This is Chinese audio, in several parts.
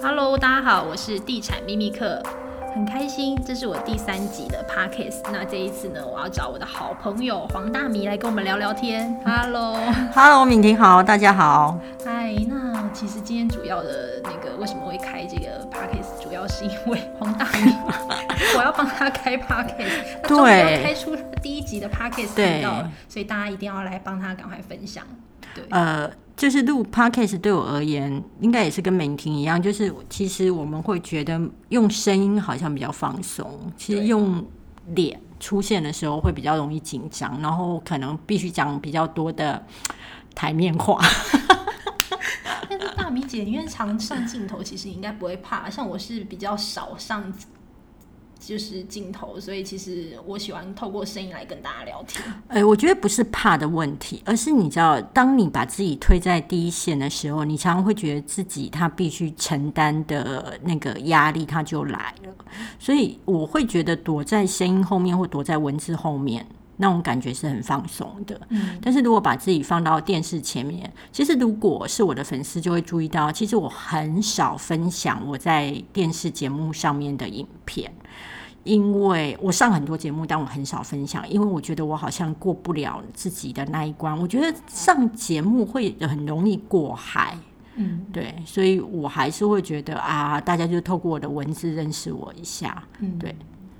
Hello，大家好，我是地产秘密课，很开心，这是我第三集的 Podcast。那这一次呢，我要找我的好朋友黄大米来跟我们聊聊天。Hello，Hello，敏婷好，大家好。嗨，那其实今天主要的那个为什么会开这个 Podcast，主要是因为黄大米，我要帮他开 Podcast，他终于要开出第一集的 Podcast 频道了，所以大家一定要来帮他赶快分享。对，呃。就是录 podcast 对我而言，应该也是跟美婷一样，就是其实我们会觉得用声音好像比较放松，其实用脸出现的时候会比较容易紧张，然后可能必须讲比较多的台面话。但是大米姐因为常上镜头，其实应该不会怕，像我是比较少上。就是镜头，所以其实我喜欢透过声音来跟大家聊天。哎，我觉得不是怕的问题，而是你知道，当你把自己推在第一线的时候，你常常会觉得自己他必须承担的那个压力，他就来了。所以我会觉得躲在声音后面或躲在文字后面，那种感觉是很放松的。嗯，但是如果把自己放到电视前面，其实如果是我的粉丝就会注意到，其实我很少分享我在电视节目上面的影片。因为我上很多节目，但我很少分享，因为我觉得我好像过不了自己的那一关。我觉得上节目会很容易过海，嗯，对，所以我还是会觉得啊，大家就透过我的文字认识我一下，嗯，对。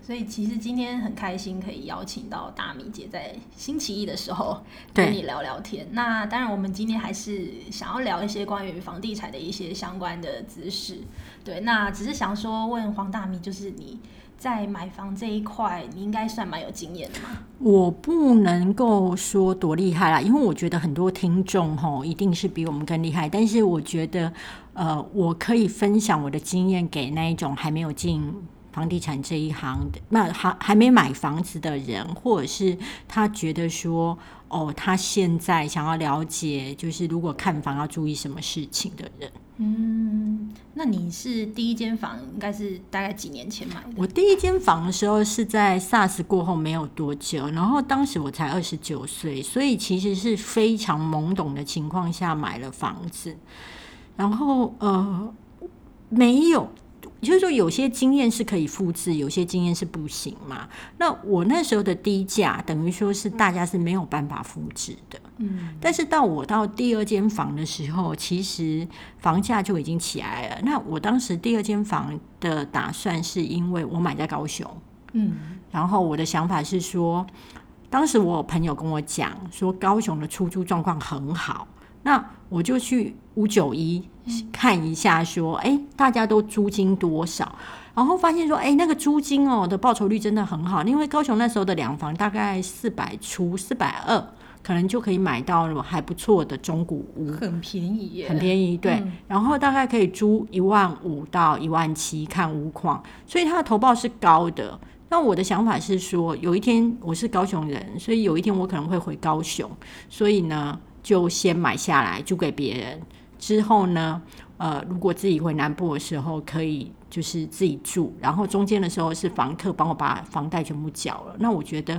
所以其实今天很开心可以邀请到大米姐在星期一的时候跟你聊聊天。那当然，我们今天还是想要聊一些关于房地产的一些相关的知识。对，那只是想说问黄大米，就是你。在买房这一块，你应该算蛮有经验的嘛？我不能够说多厉害啦，因为我觉得很多听众吼一定是比我们更厉害。但是我觉得，呃，我可以分享我的经验给那一种还没有进房地产这一行的，那还还没买房子的人，或者是他觉得说，哦，他现在想要了解，就是如果看房要注意什么事情的人。嗯，那你是第一间房应该是大概几年前买的？我第一间房的时候是在 SARS 过后没有多久，然后当时我才二十九岁，所以其实是非常懵懂的情况下买了房子，然后呃没有。就是说，有些经验是可以复制，有些经验是不行嘛。那我那时候的低价，等于说是大家是没有办法复制的。嗯。但是到我到第二间房的时候，其实房价就已经起来了。那我当时第二间房的打算，是因为我买在高雄。嗯。然后我的想法是说，当时我朋友跟我讲说，高雄的出租状况很好。那我就去五九一看一下，说，哎，大家都租金多少？然后发现说，哎，那个租金哦的报酬率真的很好，因为高雄那时候的两房大概四百出，四百二，可能就可以买到还不错的中古屋，很便宜，很便宜，对。然后大概可以租一万五到一万七，看屋况，所以它的投报是高的。那我的想法是说，有一天我是高雄人，所以有一天我可能会回高雄，所以呢。就先买下来租给别人，之后呢，呃，如果自己回南部的时候，可以就是自己住，然后中间的时候是房客帮我把房贷全部缴了。那我觉得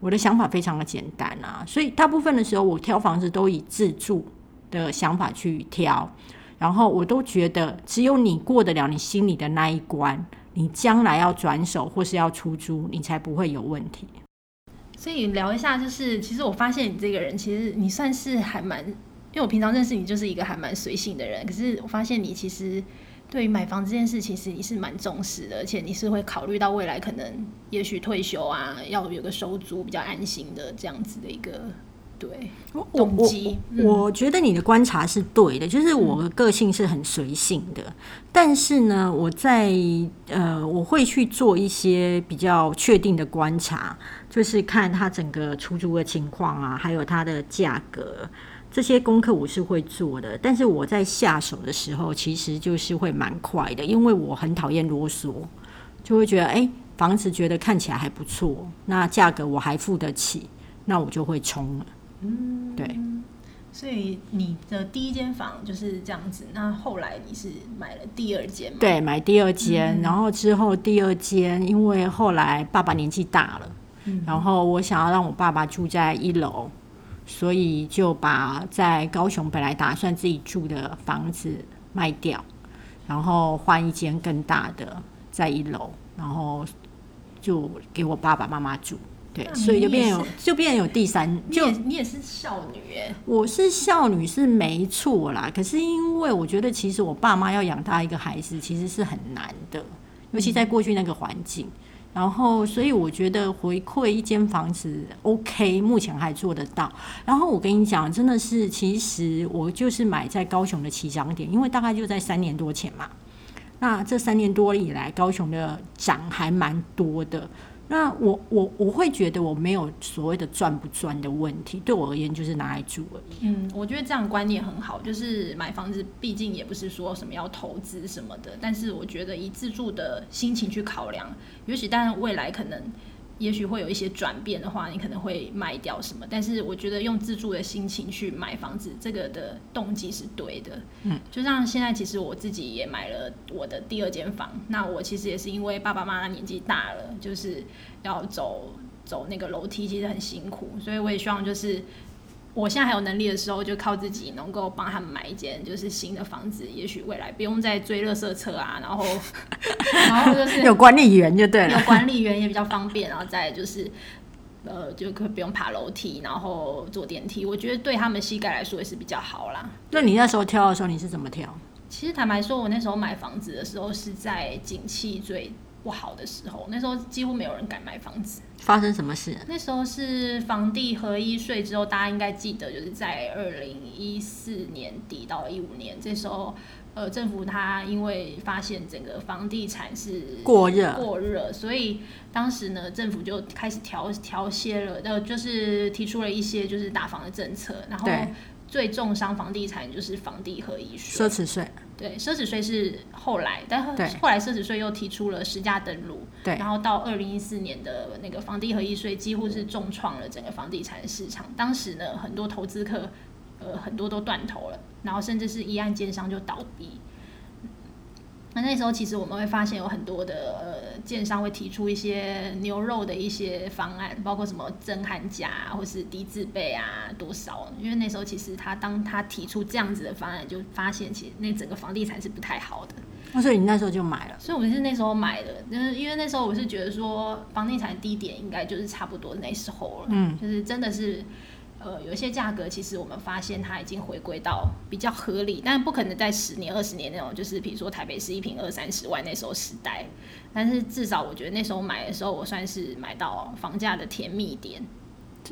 我的想法非常的简单啊，所以大部分的时候我挑房子都以自住的想法去挑，然后我都觉得只有你过得了你心里的那一关，你将来要转手或是要出租，你才不会有问题。所以聊一下，就是其实我发现你这个人，其实你算是还蛮，因为我平常认识你就是一个还蛮随性的人。可是我发现你其实对于买房这件事，其实你是蛮重视的，而且你是会考虑到未来可能也许退休啊，要有个收租比较安心的这样子的一个。对，动机，我觉得你的观察是对的，就是我的个性是很随性的，但是呢，我在呃，我会去做一些比较确定的观察，就是看它整个出租的情况啊，还有它的价格，这些功课我是会做的。但是我在下手的时候，其实就是会蛮快的，因为我很讨厌啰嗦，就会觉得，哎，房子觉得看起来还不错，那价格我还付得起，那我就会冲了。嗯，对，所以你的第一间房就是这样子。那后来你是买了第二间吗？对，买第二间，然后之后第二间，因为后来爸爸年纪大了，然后我想要让我爸爸住在一楼，所以就把在高雄本来打算自己住的房子卖掉，然后换一间更大的在一楼，然后就给我爸爸妈妈住。对，所以就变有就变有第三，你就也你也是少女哎，我是少女是没错啦，可是因为我觉得其实我爸妈要养大一个孩子其实是很难的，尤其在过去那个环境。然后，所以我觉得回馈一间房子 OK，目前还做得到。然后我跟你讲，真的是，其实我就是买在高雄的起涨点，因为大概就在三年多前嘛。那这三年多以来，高雄的涨还蛮多的。那我我我会觉得我没有所谓的赚不赚的问题，对我而言就是拿来住而已。嗯，我觉得这样观念很好，就是买房子毕竟也不是说什么要投资什么的，但是我觉得以自住的心情去考量，也许但未来可能。也许会有一些转变的话，你可能会卖掉什么，但是我觉得用自住的心情去买房子，这个的动机是对的。嗯，就像现在，其实我自己也买了我的第二间房，那我其实也是因为爸爸妈妈年纪大了，就是要走走那个楼梯，其实很辛苦，所以我也希望就是。我现在还有能力的时候，就靠自己能够帮他们买一间就是新的房子，也许未来不用再追垃圾车啊，然后 然后就是有管理员就对了有。管理员也比较方便，然后再就是呃就可以不用爬楼梯，然后坐电梯，我觉得对他们膝盖来说也是比较好啦。那你那时候挑的时候，你是怎么挑？其实坦白说，我那时候买房子的时候是在景气最不好的时候，那时候几乎没有人敢买房子。发生什么事？那时候是房地合一税之后，大家应该记得，就是在二零一四年底到一五年，这时候，呃，政府它因为发现整个房地产是过热过热，所以当时呢，政府就开始调调些了，呃，就是提出了一些就是打房的政策，然后对最重伤房地产就是房地合一税奢。侈税。对，奢侈税是后来，但后来奢侈税又提出了实价登录，对然后到二零一四年的那个房地合一税，几乎是重创了整个房地产市场。当时呢，很多投资客，呃，很多都断头了，然后甚至是一案奸商就倒闭。那那时候其实我们会发现有很多的呃建商会提出一些牛肉的一些方案，包括什么增寒价啊，或是低自备啊多少。因为那时候其实他当他提出这样子的方案，就发现其实那整个房地产是不太好的。那所以你那时候就买了。所以我是那时候买的，就是因为那时候我是觉得说房地产低点应该就是差不多那时候了，嗯，就是真的是。呃，有一些价格其实我们发现它已经回归到比较合理，但不可能在十年、二十年那种，就是比如说台北市一平二三十万那时候时代，但是至少我觉得那时候买的时候，我算是买到房价的甜蜜点。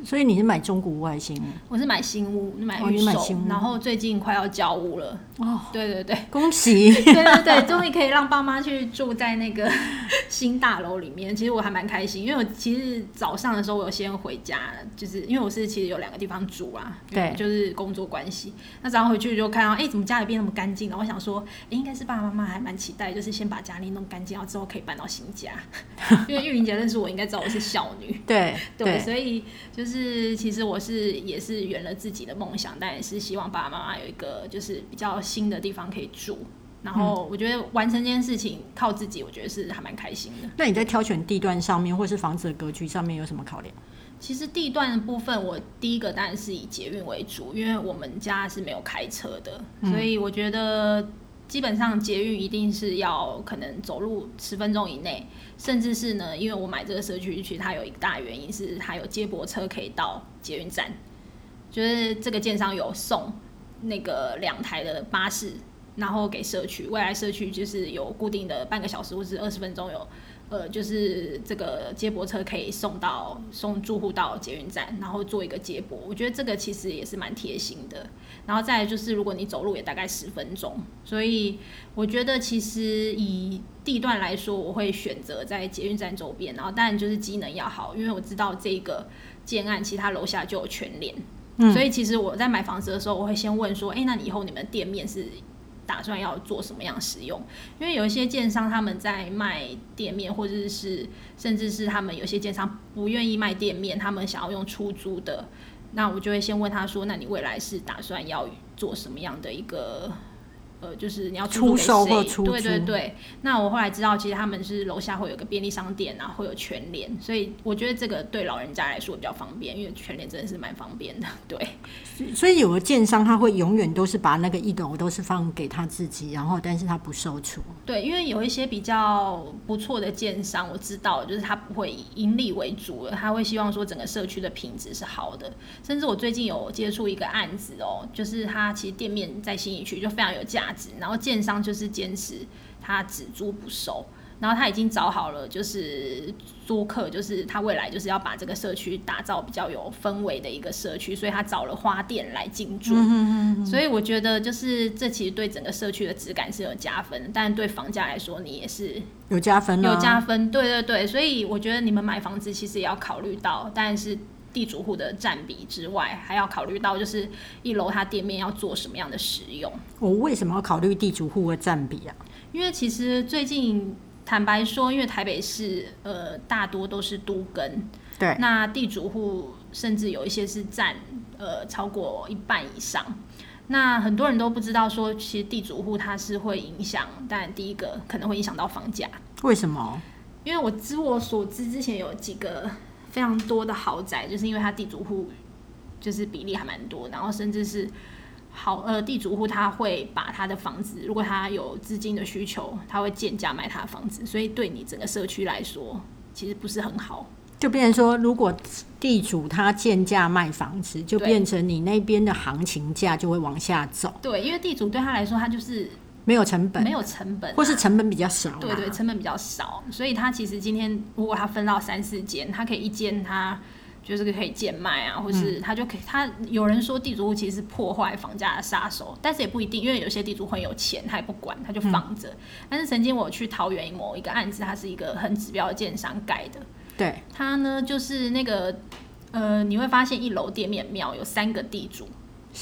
所以你是买中古外新我是买新屋，买哦预售，然后最近快要交屋了。哦，对对对，恭喜！对对对，终于可以让爸妈去住在那个 新大楼里面。其实我还蛮开心，因为我其实早上的时候我有先回家，就是因为我是其实有两个地方住啊，对就是工作关系。那早上回去就看到，哎、怎么家里变那么干净了？我想说，哎、应该是爸爸妈妈还蛮期待，就是先把家里弄干净，然后之后可以搬到新家。因为玉玲姐认识我，应该知道我是孝女。对对，所以就是其实我是也是圆了自己的梦想，但也是希望爸爸妈妈有一个就是比较新的地方可以住。然后我觉得完成这件事情靠自己，我觉得是还蛮开心的。那你在挑选地段上面，或是房子的格局上面有什么考量？其实地段的部分，我第一个当然是以捷运为主，因为我们家是没有开车的，所以我觉得基本上捷运一定是要可能走路十分钟以内，甚至是呢，因为我买这个社区区，它有一个大原因是它有接驳车可以到捷运站，就是这个建商有送那个两台的巴士，然后给社区，未来社区就是有固定的半个小时或是二十分钟有。呃，就是这个接驳车可以送到送住户到捷运站，然后做一个接驳。我觉得这个其实也是蛮贴心的。然后再来就是，如果你走路也大概十分钟，所以我觉得其实以地段来说，我会选择在捷运站周边。然后当然就是机能要好，因为我知道这个建案其他楼下就有全联，嗯所以其实我在买房子的时候，我会先问说，哎、那你以后你们店面是？打算要做什么样使用？因为有一些建商他们在卖店面，或者是甚至是他们有些建商不愿意卖店面，他们想要用出租的，那我就会先问他说：“那你未来是打算要做什么样的一个呃，就是你要租出售或出对对对。那我后来知道，其实他们是楼下会有个便利商店啊，会有全联，所以我觉得这个对老人家来说比较方便，因为全联真的是蛮方便的。对，所以有的建商他会永远都是把那个一楼都是放给他自己，然后但是他不售出。对，因为有一些比较不错的建商，我知道，就是他不会以盈利为主了，他会希望说整个社区的品质是好的。甚至我最近有接触一个案子哦，就是他其实店面在新义区就非常有价值，然后建商就是坚持他只租不收。然后他已经找好了，就是租客，就是他未来就是要把这个社区打造比较有氛围的一个社区，所以他找了花店来进驻。所以我觉得就是这其实对整个社区的质感是有加分，但对房价来说你也是有加分啊有加分。对对对，所以我觉得你们买房子其实也要考虑到，但是地主户的占比之外，还要考虑到就是一楼它店面要做什么样的使用。我为什么要考虑地主户的占比啊？因为其实最近坦白说，因为台北市呃大多都是都跟，对，那地主户甚至有一些是占呃超过一半以上。那很多人都不知道说，其实地主户它是会影响，但第一个可能会影响到房价，为什么？因为我知我所知，之前有几个非常多的豪宅，就是因为它地主户就是比例还蛮多，然后甚至是好呃地主户他会把他的房子，如果他有资金的需求，他会贱价卖他的房子，所以对你整个社区来说，其实不是很好。就变成说，如果地主他贱价卖房子，就变成你那边的行情价就会往下走，对，因为地主对他来说，他就是没有成本，没有成本啊、或是成本比较少啦。对对，成本比较少，所以他其实今天如果他分到三四间，他可以一间他就是可以贱卖啊，或是他就可以，他有人说地主户其实是破坏房价的杀手，但是也不一定，因为有些地主很有钱，他也不管，他就放着。但是曾经我去桃园某一个案子，它是一个很指标的建商盖的，对。它呢就是那个呃，你会发现一楼店面庙有三个地主，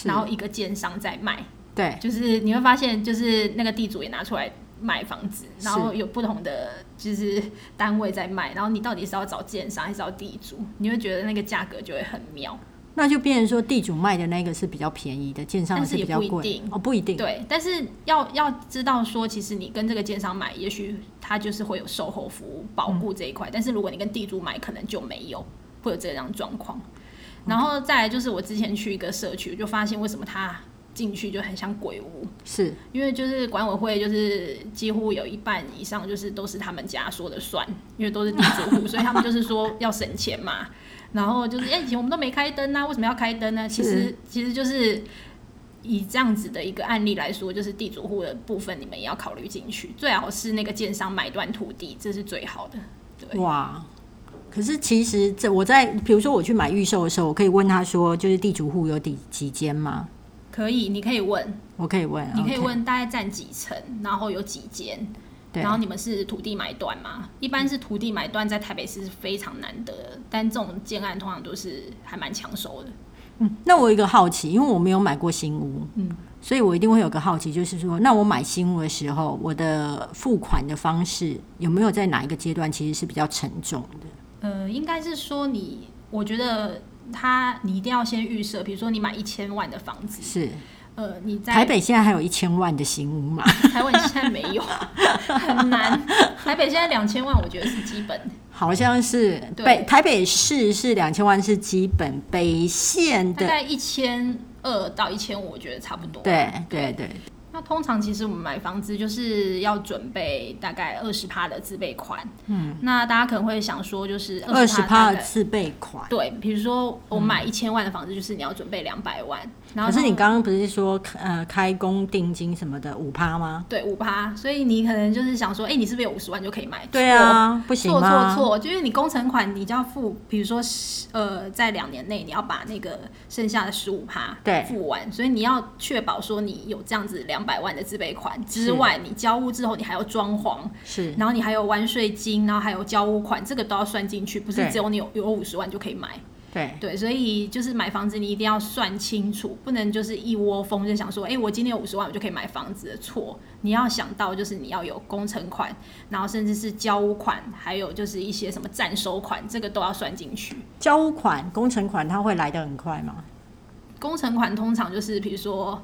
然后一个建商在卖。对就是你会发现，就是那个地主也拿出来卖房子，然后有不同的就是单位在卖，然后你到底是要找建商还是找地主，你会觉得那个价格就会很妙。那就变成说地主卖的那个是比较便宜的，建商是也比较贵不一定哦，不一定。对，但是要要知道说，其实你跟这个建商买，也许他就是会有售后服务保护这一块，但是如果你跟地主买，可能就没有，会有这样状况。然后再来就是我之前去一个社区，就发现为什么他进去就很像鬼屋，是因为就是管委会就是几乎有一半以上就是都是他们家说的算，因为都是地主户，所以他们就是说要省钱嘛。然后就是哎，以前我们都没开灯啊，为什么要开灯呢？其实其实就是以这样子的一个案例来说，就是地主户的部分你们也要考虑进去，最好是那个建商买断土地，这是最好的。对，哇。可是其实这我在比如说我去买预售的时候，我可以问他说，就是地主户有几几间吗？可以，你可以问，我可以问，你可以问大概占几层，然后有几间。对然后你们是土地买断吗？一般是土地买断，在台北市是非常难得的，但这种建案通常都是还蛮抢手的。嗯，那我有一个好奇，因为我没有买过新屋，嗯，所以我一定会有个好奇，就是说，那我买新屋的时候，我的付款的方式有没有在哪一个阶段其实是比较沉重的？呃，应该是说你，我觉得他你一定要先预设，比如说你买一千万的房子，是呃，你在台北现在还有一千万的新屋嘛？台湾现在没有，很难。台北现在两千万，我觉得是基本。好像是对北台北市是两千万是基本，北县的大概一千二到一千五，我觉得差不多。对对对，那通常其实我们买房子就是要准备大概二十趴的自备款。嗯，那大家可能会想说，就是二十趴的自备款。对，比如说我买一千万的房子，就是你要准备两百万。然后可是你刚刚不是说呃开工定金什么的五趴吗？对五趴，所以你可能就是想说，哎、你是不是有五十万就可以买？对啊，不行错吗？错错，就是你工程款你就要付，比如说十呃，在两年内你要把那个剩下的十五趴对付完，所以你要确保说你有这样子两百万的自备款之外，你交屋之后你还要装潢，是然后你还有完税金，然后还有交屋款，这个都要算进去，不是只有你有有五十万就可以买。对对，所以就是买房子你一定要算清楚，不能就是一窝蜂就想说，哎、我今天有五十万我就可以买房子的错。你要想到就是你要有工程款，然后甚至是交屋款，还有就是一些什么暂收款，这个都要算进去。交屋款、工程款，它会来得很快吗？工程款通常就是比如说，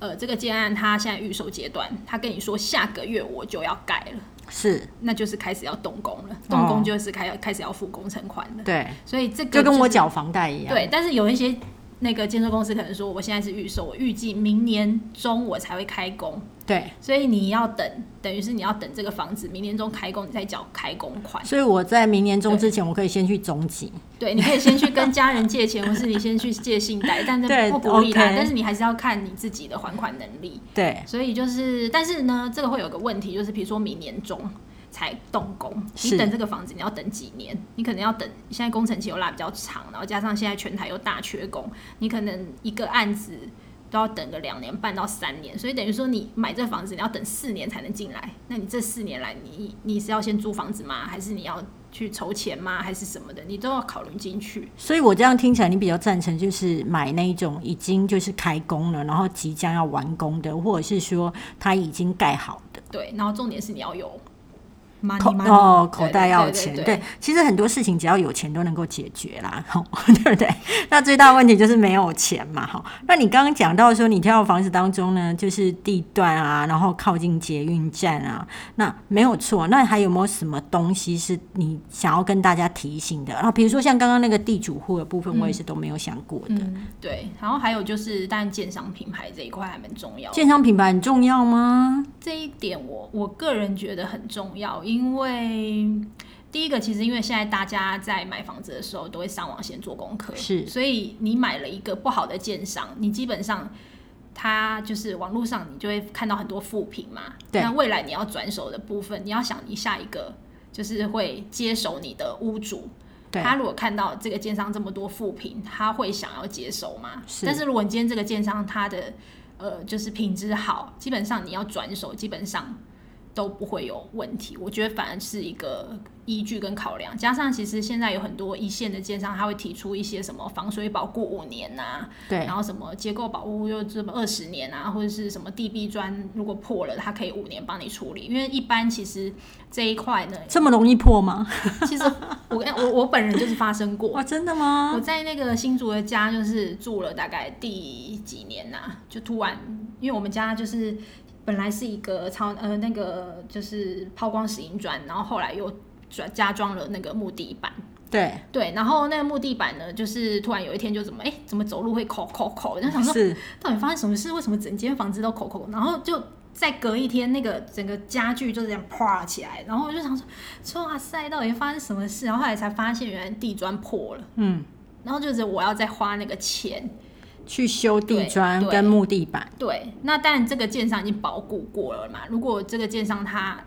呃，这个建案它现在预售阶段，他跟你说下个月我就要盖了，是，那就是开始要动工了，动工就是开开始要付工程款了。对，所以这个就跟我缴房贷一样。对，但是有一些那个建设公司可能说，我现在是预售，我预计明年中我才会开工，对，所以你要等，等于是你要等这个房子明年中开工，你再缴开工款。所以我在明年中之前，我可以先去总集。对，你可以先去跟家人借钱，或是你先去借信贷，但对是不鼓励啦。OK 但是你还是要看你自己的还款能力。对，所以就是，但是呢，这个会有个问题，就是比如说明年中才动工，你等这个房子你要等几年？你可能要等，现在工程期又拉比较长，然后加上现在全台又大缺工，你可能一个案子都要等个两年半到三年，所以等于说你买这房子你要等四年才能进来，那你这四年来你你是要先租房子吗？还是你要去筹钱吗？还是什么的？你都要考虑进去。所以我这样听起来，你比较赞成就是买那一种已经就是开工了，然后即将要完工的，或者是说它已经盖好的。对，然后重点是你要有口 money 哦，口袋要有对对钱，对对，其实很多事情只要有钱都能够解决啦，吼 对不对？那最大问题就是没有钱嘛，哈。那你刚刚讲到说，你挑的房子当中呢，就是地段啊，然后靠近捷运站啊，那没有错。那还有没有什么东西是你想要跟大家提醒的？然后比如说像刚刚那个地主户的部分，我也是都没有想过的。嗯，对，然后还有就是，但建商品牌这一块还蛮重要的。建商品牌很重要吗？这一点我我个人觉得很重要，因为第一个其实因为现在大家在买房子的时候都会上网先做功课，是所以你买了一个不好的建商，你基本上。它就是网络上，你就会看到很多负评嘛。对那未来你要转手的部分，你要想你下一个就是会接手你的屋主，他如果看到这个建商这么多负评，他会想要接手吗？是但是如果你今天这个建商他的呃就是品质好，基本上你要转手，基本上都不会有问题。我觉得反而是一个依据跟考量，加上其实现在有很多一线的建商，他会提出一些什么防水保固五年呐、对然后什么结构保护又这么二十年啊，或者是什么地壁砖如果破了，它可以五年帮你处理。因为一般其实这一块呢，这么容易破吗？其实我跟我我本人就是发生过哇，，真的吗我？在那个新竹的家，就是住了大概第几年呐、就突然，因为我们家就是本来是一个超呃那个就是抛光石英砖，然后后来又转加装了那个木地板。对，对，然后那个木地板呢，就是突然有一天就怎么哎，怎么走路会口口口，就想说到底发生什么事？为什么整间房子都口口？然后就再隔一天，那个整个家具就这样啪起来，然后我就想说，哇塞，到底发生什么事？然后后来才发现，原来地砖破了。嗯，然后就是我要再花那个钱。去修地砖跟木地板。对，那当然这个建商已经保固过了嘛。如果这个建商他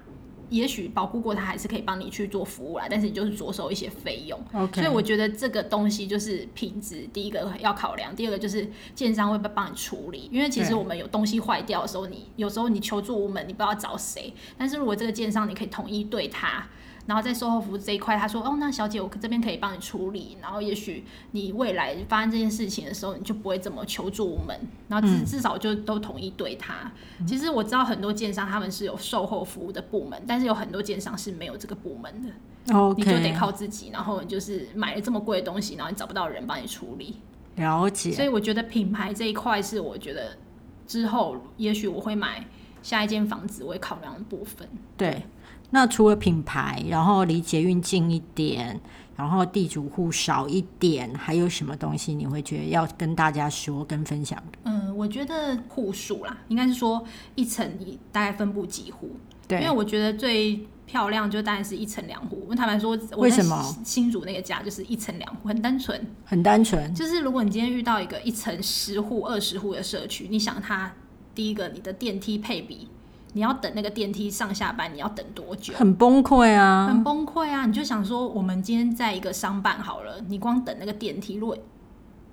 也许保固过，他还是可以帮你去做服务啦，但是你就是着手一些费用。所以我觉得这个东西就是品质，第一个要考量，第二个就是建商会不会帮你处理。因为其实我们有东西坏掉的时候，你有时候你求助无门，你不知道找谁。但是如果这个建商你可以统一对他，然后在售后服务这一块，他说哦，那小姐我这边可以帮你处理，然后也许你未来发生这件事情的时候，你就不会这么求助我们，然后至、至少就都统一对他。其实我知道很多建商他们是有售后服务的部门，但是有很多建商是没有这个部门的。你就得靠自己，然后你就是买了这么贵的东西，然后你找不到人帮你处理，了解。所以我觉得品牌这一块是我觉得之后也许我会买下一间房子我会考量的部分。对，那除了品牌，然后离捷运近一点，然后地主户少一点，还有什么东西你会觉得要跟大家说跟分享的？嗯，我觉得户数啦，应该是说一层你大概分布几户，对因为，我觉得最漂亮就当然是一层两户。我坦白说，为什么新新竹那个家就是一层两户，很单纯。很单纯。就是如果你今天遇到一个一层十户、二十户的社区，你想它第一个你的电梯配比，你要等那个电梯上下班，你要等多久？很崩溃啊！很崩溃啊！你就想说，我们今天在一个商办好了，你光等那个电梯，如果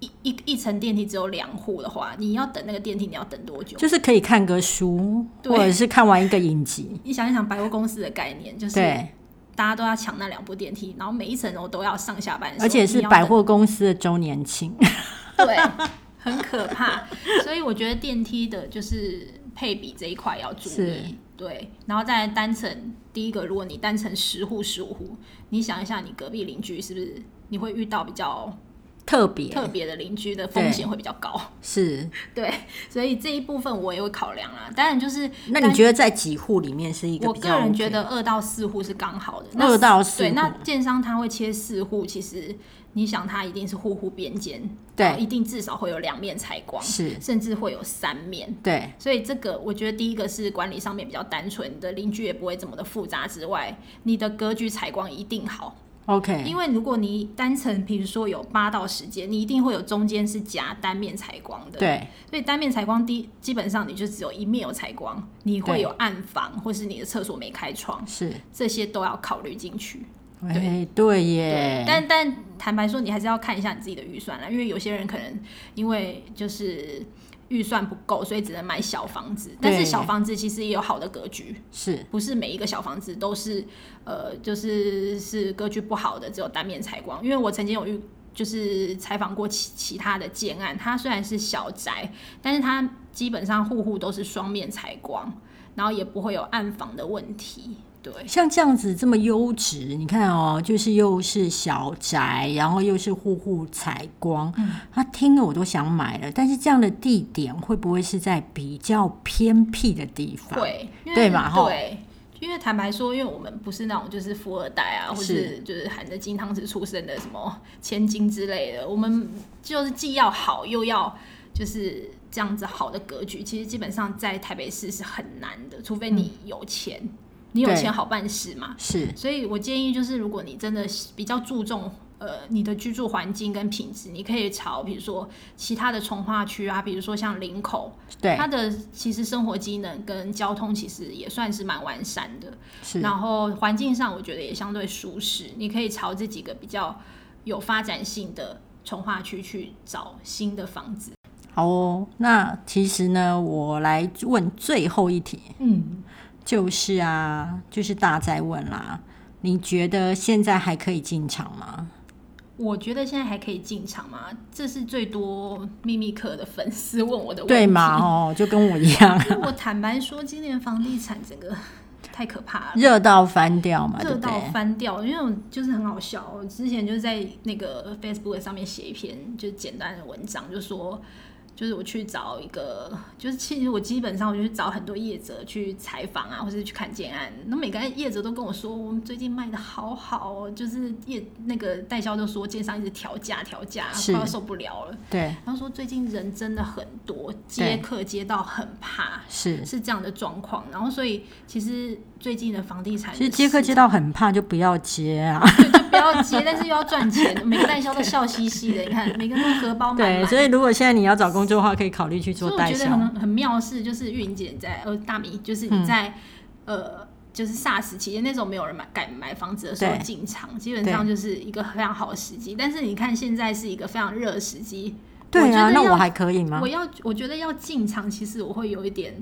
一一一层电梯只有两户的话，你要等那个电梯，你要等多久？就是可以看个书，或者是看完一个影集。你想一想百货公司的概念，就是，大家都要抢那两部电梯，然后每一层楼都要上下班而且是百货公司的周年庆。对，很可怕。所以我觉得电梯的就是配比这一块要注意。对，然后再单层，第一个，如果你单层十户、十五户，你想一下，你隔壁邻居是不是你会遇到比较特别特别的邻居的风险会比较高。是，对，所以这一部分我也会考量啦。当然就是，那你觉得在几户里面是一个我比较、个人觉得二到四户是刚好的。那二到四对，户那建商他会切四户，其实你想它一定是户户边间，对一定至少会有两面采光，是甚至会有三面。对所以这个我觉得第一个是管理上面比较单纯，的邻居也不会这么的复杂之外，你的格局采光一定好。OK，因为如果你单层，比如说有八到十间，你一定会有中间是夹单面采光的。，对所以单面采光第基本上你就只有一面有采光，你会有暗房或是你的厕所没开窗，是，这些都要考虑进去。哎对耶，但但坦白说，你还是要看一下你自己的预算啦，因为有些人可能因为就是预算不够，所以只能买小房子。但是小房子其实也有好的格局，是不是每一个小房子都是呃，就是是格局不好的，只有单面采光。因为我曾经有遇，就是采访过其其他的建案，它虽然是小宅，但是它基本上户户都是双面采光，然后也不会有暗房的问题。对，像这样子这么优质，你看哦，就是又是小宅，然后又是户户采光，嗯。他听了我都想买了。但是这样的地点会不会是在比较偏僻的地方？会，因为对嘛对，因为坦白说，因为我们不是那种就是富二代啊，或是就是含着金汤匙出生的什么千金之类的，我们就是既要好又要就是这样子好的格局，其实基本上在台北市是很难的，除非你有钱，你有钱好办事嘛。是所以我建议就是，如果你真的比较注重呃你的居住环境跟品质，你可以朝比如说其他的从化区啊，比如说像林口，对它的其实生活机能跟交通其实也算是蛮完善的，是然后环境上我觉得也相对舒适，你可以朝这几个比较有发展性的从化区去找新的房子。好哦。那其实呢，我来问最后一题，嗯，就是啊，就是大在问啦，你觉得现在还可以进场吗？我觉得现在还可以进场吗？这是最多秘密课的粉丝问我的问题。对嘛？哦，就跟我一样，我坦白说，今年房地产整个太可怕了。热到翻掉嘛，热到？翻掉，因为我就是很好笑。我之前就是在那个 Facebook 上面写一篇就简单的文章，就说就是我去找一个，就是其实我基本上我就去找很多业者去采访啊，或者去看建案，那每个业者都跟我说，我们最近卖的好好哦，就是业那个代销都说建商一直调价调价，是快要受不了了。对，然后说最近人真的很多，接客接到很怕。是。是这样的状况，然后所以其实最近的房地产其实接客接到很怕，就不要接啊。对，就不要接，但是又要赚钱，每个代销都笑嘻嘻的，你看每个人都荷包满对，满。所以如果现在你要找工作的话，可以考虑去所以做代销。我觉得很很妙的是，就是玉莹姐在呃大米，就是嗯你在、呃就是 SARS 期间那时候没有人买敢买房子的时候对进场，基本上就是一个非常好的时机。但是你看现在是一个非常热的时机，对啊，那我还可以吗我要我觉得要进场，其实我会有一点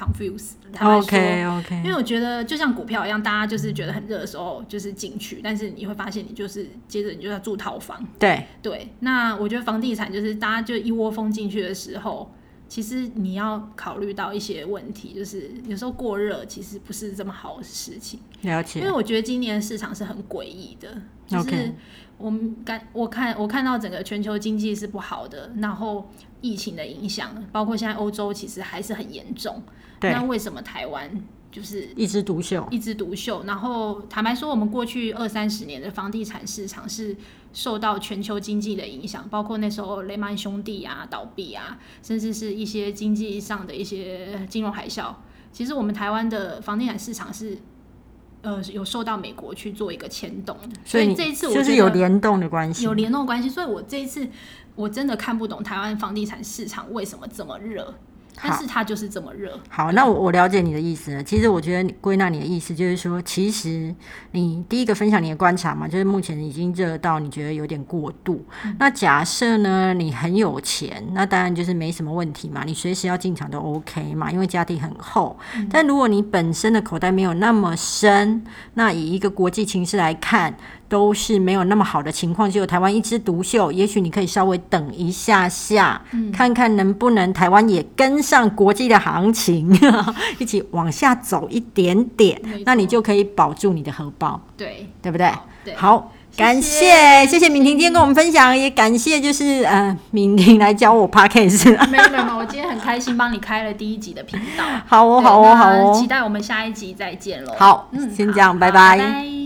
confuse。坦白说？OK 因 OK，为我觉得就像股票一样，大家就是觉得很热的时候就是进去，但是你会发现你就是接着你就要住套房。对，对，那我觉得房地产就是大家就一窝蜂进去的时候，其实你要考虑到一些问题，就是有时候过热其实不是这么好的事情。了因为。我觉得今年市场是很诡异的，就是我们感我看我看到整个全球经济是不好的，然后疫情的影响，包括现在欧洲其实还是很严重。对那为什么台湾就是一枝独秀。一枝独秀。然后坦白说，我们过去二三十年的房地产市场是受到全球经济的影响，包括那时候雷曼兄弟啊倒闭啊，甚至是一些经济上的一些金融海啸。其实我们台湾的房地产市场是。呃，有受到美国去做一个牵动的，所所以你这一次我就是有联动的关系。有联动关系，所以我这一次我真的看不懂台湾房地产市场为什么这么热，但是它就是这么热。好，那我我了解你的意思了。其实我觉得归纳你的意思就是说，其实你第一个分享你的观察嘛，就是目前已经热到你觉得有点过度。那假设呢，你很有钱，那当然就是没什么问题嘛，你随时要进场都 OK 嘛，因为家底很厚。但如果你本身的口袋没有那么深，那以一个国际情势来看，都是没有那么好的情况，只有台湾一枝独秀，也许你可以稍微等一下下，看看能不能台湾也跟上国际的行情，一起往下走一点点，那你就可以保住你的荷包，对对不对？好对好，谢感谢谢谢敏婷今天跟我们分享，也感谢就是呃敏婷来教我 podcast。没有没有没有，我今天很开心帮你开了第一集的频道。好哦对好哦好哦期待我们下一集再见喽。好嗯，先这样拜拜拜拜